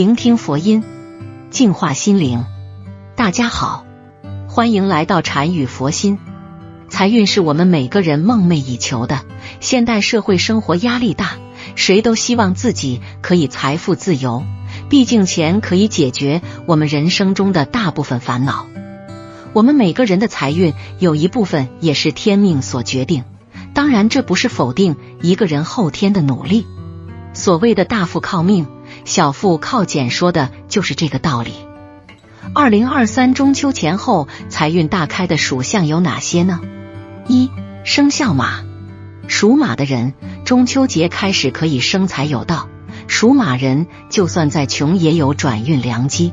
聆听佛音，净化心灵。大家好，欢迎来到禅语佛心。财运是我们每个人梦寐以求的。现代社会生活压力大，谁都希望自己可以财富自由。毕竟钱可以解决我们人生中的大部分烦恼。我们每个人的财运有一部分也是天命所决定。当然，这不是否定一个人后天的努力。所谓的大富靠命，小富靠俭，说的就是这个道理。二零二三中秋前后财运大开的属相有哪些呢？一生肖马，属马的人中秋节开始可以生财有道。属马人就算再穷也有转运良机，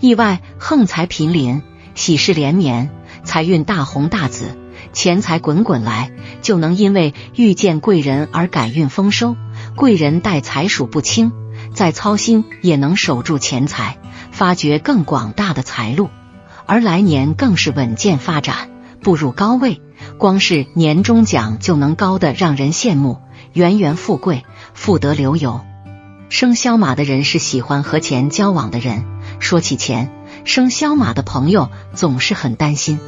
意外横财频临，喜事连绵，财运大红大紫，钱财滚滚来，就能因为遇见贵人而改运丰收。贵人带财数不清，再操心也能守住钱财，发掘更广大的财路，而来年更是稳健发展，步入高位。光是年终奖就能高的让人羡慕，源源富贵，富得流油。生肖马的人是喜欢和钱交往的人。说起钱，生肖马的朋友总是很担心。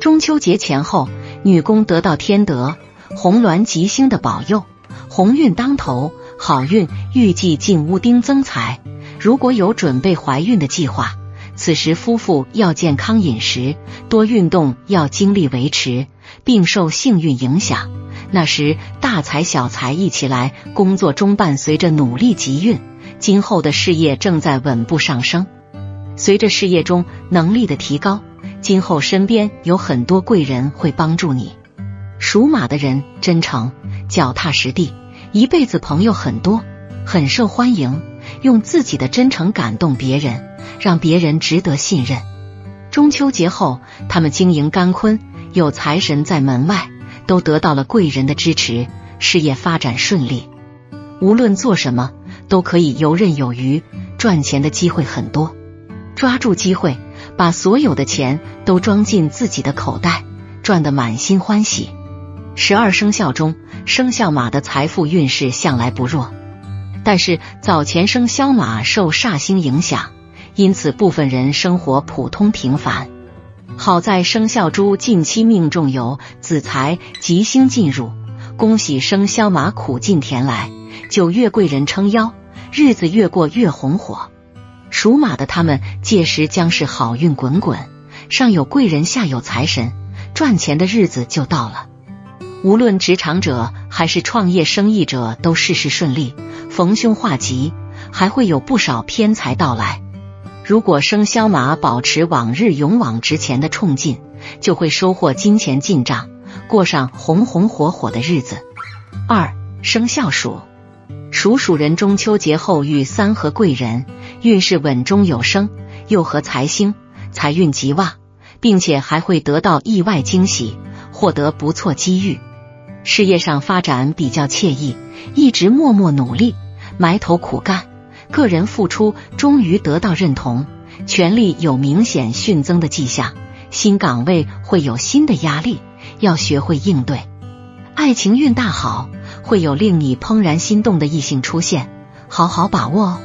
中秋节前后，女工得到天德、红鸾吉星的保佑，鸿运当头，好运预计进屋丁增财。如果有准备怀孕的计划，此时夫妇要健康饮食，多运动，要精力维持，并受幸运影响。那时大财小财一起来，工作中伴随着努力集运，今后的事业正在稳步上升。随着事业中能力的提高，今后身边有很多贵人会帮助你。属马的人真诚、脚踏实地，一辈子朋友很多，很受欢迎，用自己的真诚感动别人，让别人值得信任。中秋节后，他们经营干坤，有财神在门外。都得到了贵人的支持，事业发展顺利。无论做什么，都可以游刃有余，赚钱的机会很多。抓住机会，把所有的钱都装进自己的口袋，赚得满心欢喜。十二生肖中，生肖马的财富运势向来不弱，但是早前生肖马受煞星影响，因此部分人生活普通平凡。好在生肖猪近期命中有子财吉星进入，恭喜生肖马苦尽甜来，九月贵人撑腰，日子越过越红火。属马的他们届时将是好运滚滚，上有贵人，下有财神，赚钱的日子就到了。无论职场者还是创业生意者，都事事顺利，逢凶化吉，还会有不少偏财到来。如果生肖马保持往日勇往直前的冲劲，就会收获金钱进账，过上红红火火的日子。二生肖鼠，属鼠人中秋节后遇三合贵人，运势稳中有升，又合财星，财运极旺，并且还会得到意外惊喜，获得不错机遇。事业上发展比较惬意，一直默默努力，埋头苦干。个人付出终于得到认同，权力有明显迅增的迹象，新岗位会有新的压力，要学会应对。爱情运大好，会有令你怦然心动的异性出现，好好把握哦。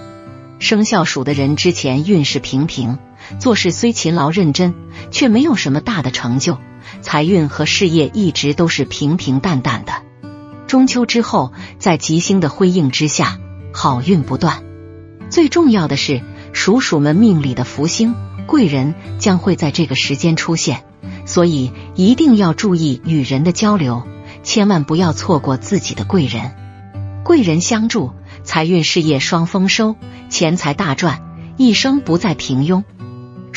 生肖鼠的人之前运势平平，做事虽勤劳认真，却没有什么大的成就，财运和事业一直都是平平淡淡的。中秋之后，在吉星的辉映之下，好运不断。最重要的是，属鼠们命里的福星贵人将会在这个时间出现，所以一定要注意与人的交流，千万不要错过自己的贵人。贵人相助，财运事业双丰收，钱财大赚，一生不再平庸。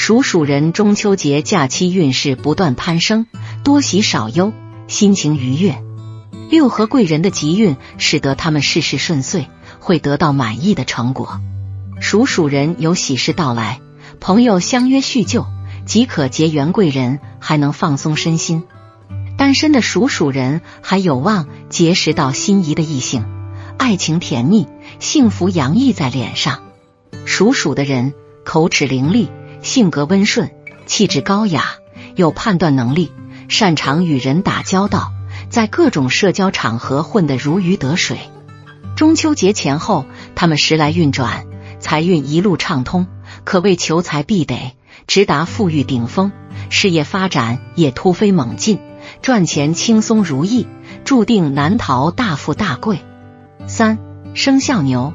属鼠人中秋节假期运势不断攀升，多喜少忧，心情愉悦。六合贵人的吉运使得他们事事顺遂，会得到满意的成果。属鼠人有喜事到来，朋友相约叙旧，即可结缘贵人，还能放松身心。单身的属鼠人还有望结识到心仪的异性，爱情甜蜜，幸福洋溢在脸上。属鼠的人口齿伶俐，性格温顺，气质高雅，有判断能力，擅长与人打交道，在各种社交场合混得如鱼得水。中秋节前后，他们时来运转。财运一路畅通，可谓求财必得，直达富裕顶峰。事业发展也突飞猛进，赚钱轻松如意，注定难逃大富大贵。三生肖牛，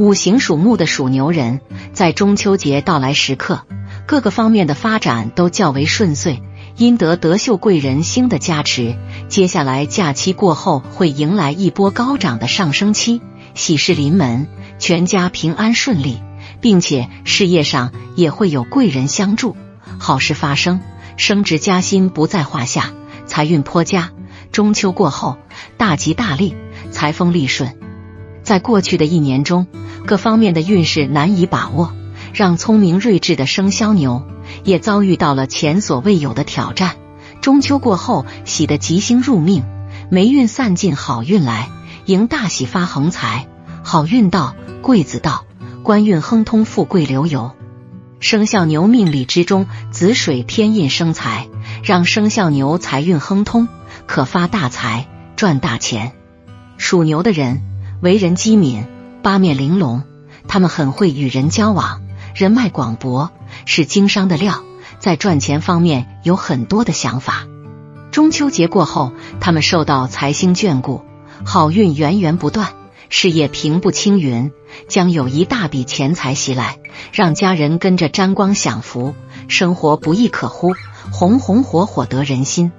五行属木的属牛人，在中秋节到来时刻，各个方面的发展都较为顺遂，因得德秀贵人星的加持，接下来假期过后会迎来一波高涨的上升期，喜事临门，全家平安顺利，并且事业上也会有贵人相助。好事发生，升职加薪不在话下，财运颇佳。中秋过后，大吉大利，财丰利顺。在过去的一年中，各方面的运势难以把握，让聪明睿智的生肖牛也遭遇到了前所未有的挑战。中秋过后，喜的吉星入命，霉运散尽，好运来，迎大喜发横财，好运到，贵子到，官运亨通，富贵流油。生肖牛命理之中，子水天印生财，让生肖牛财运亨通，可发大财，赚大钱。属牛的人为人机敏，八面玲珑，他们很会与人交往，人脉广博，是经商的料，在赚钱方面有很多的想法。中秋节过后，他们受到财星眷顾，好运源源不断。事业平步青云，将有一大笔钱财袭来，让家人跟着沾光享福，生活不亦可乎，红红火火得人心。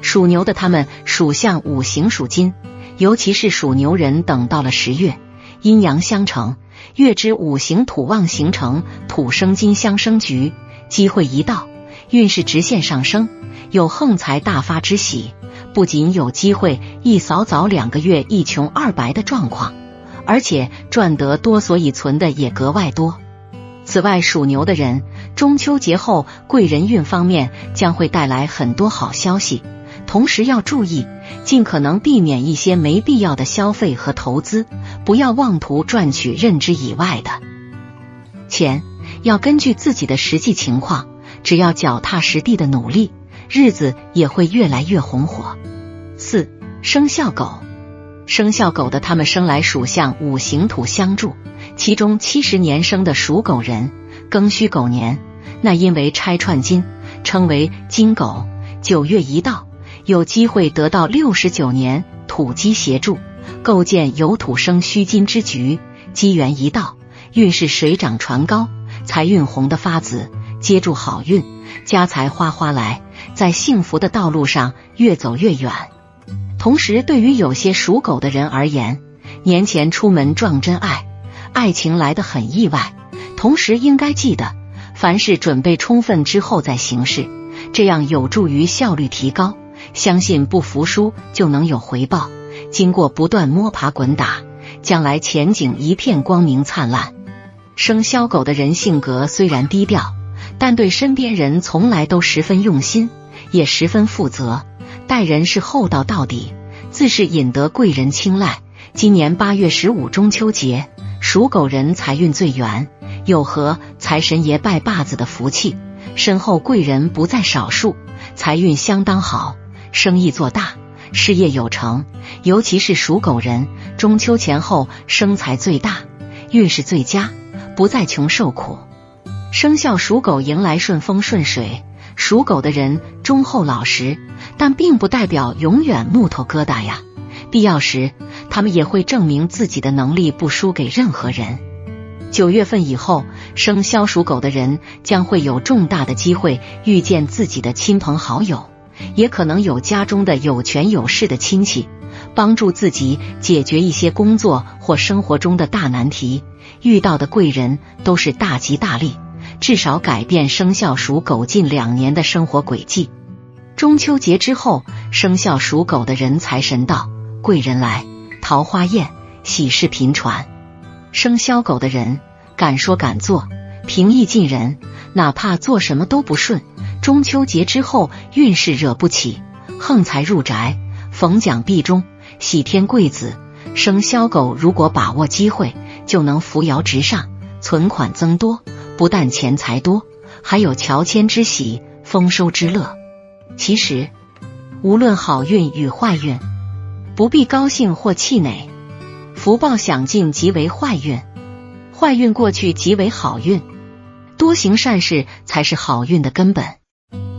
属牛的他们属相五行属金，尤其是属牛人，等到了十月，阴阳相乘，月之五行土旺形成土生金相生局，机会一到，运势直线上升，有横财大发之喜。不仅有机会一扫早两个月一穷二白的状况，而且赚得多，所以存的也格外多。此外，属牛的人中秋节后贵人运方面将会带来很多好消息，同时要注意，尽可能避免一些没必要的消费和投资，不要妄图赚取认知以外的钱，要根据自己的实际情况，只要脚踏实地的努力。日子也会越来越红火。四生肖狗，生肖狗的他们生来属相五行土相助，其中七十年生的属狗人，庚戌狗年，那因为拆串金，称为金狗。九月一到，有机会得到六十九年土鸡协助，构建有土生虚金之局。机缘一到，运势水涨船高，财运红的发紫，接住好运，家财哗哗来。在幸福的道路上越走越远。同时，对于有些属狗的人而言，年前出门撞真爱，爱情来得很意外。同时，应该记得，凡事准备充分之后再行事，这样有助于效率提高。相信不服输就能有回报。经过不断摸爬滚打，将来前景一片光明灿烂。生肖狗的人性格虽然低调，但对身边人从来都十分用心。也十分负责，待人是厚道到底，自是引得贵人青睐。今年八月十五中秋节，属狗人财运最圆，有和财神爷拜把子的福气，身后贵人不在少数，财运相当好，生意做大，事业有成。尤其是属狗人，中秋前后生财最大，运势最佳，不再穷受苦。生肖属狗迎来顺风顺水。属狗的人忠厚老实，但并不代表永远木头疙瘩呀。必要时，他们也会证明自己的能力不输给任何人。九月份以后，生肖属狗的人将会有重大的机会遇见自己的亲朋好友，也可能有家中的有权有势的亲戚帮助自己解决一些工作或生活中的大难题。遇到的贵人都是大吉大利。至少改变生肖属狗近两年的生活轨迹。中秋节之后，生肖属狗的人财神到，贵人来，桃花艳，喜事频传。生肖狗的人敢说敢做，平易近人，哪怕做什么都不顺。中秋节之后，运势惹不起，横财入宅，逢奖必中，喜添贵子。生肖狗如果把握机会，就能扶摇直上，存款增多。不但钱财多，还有乔迁之喜、丰收之乐。其实，无论好运与坏运，不必高兴或气馁。福报享尽即为坏运，坏运过去即为好运，多行善事才是好运的根本。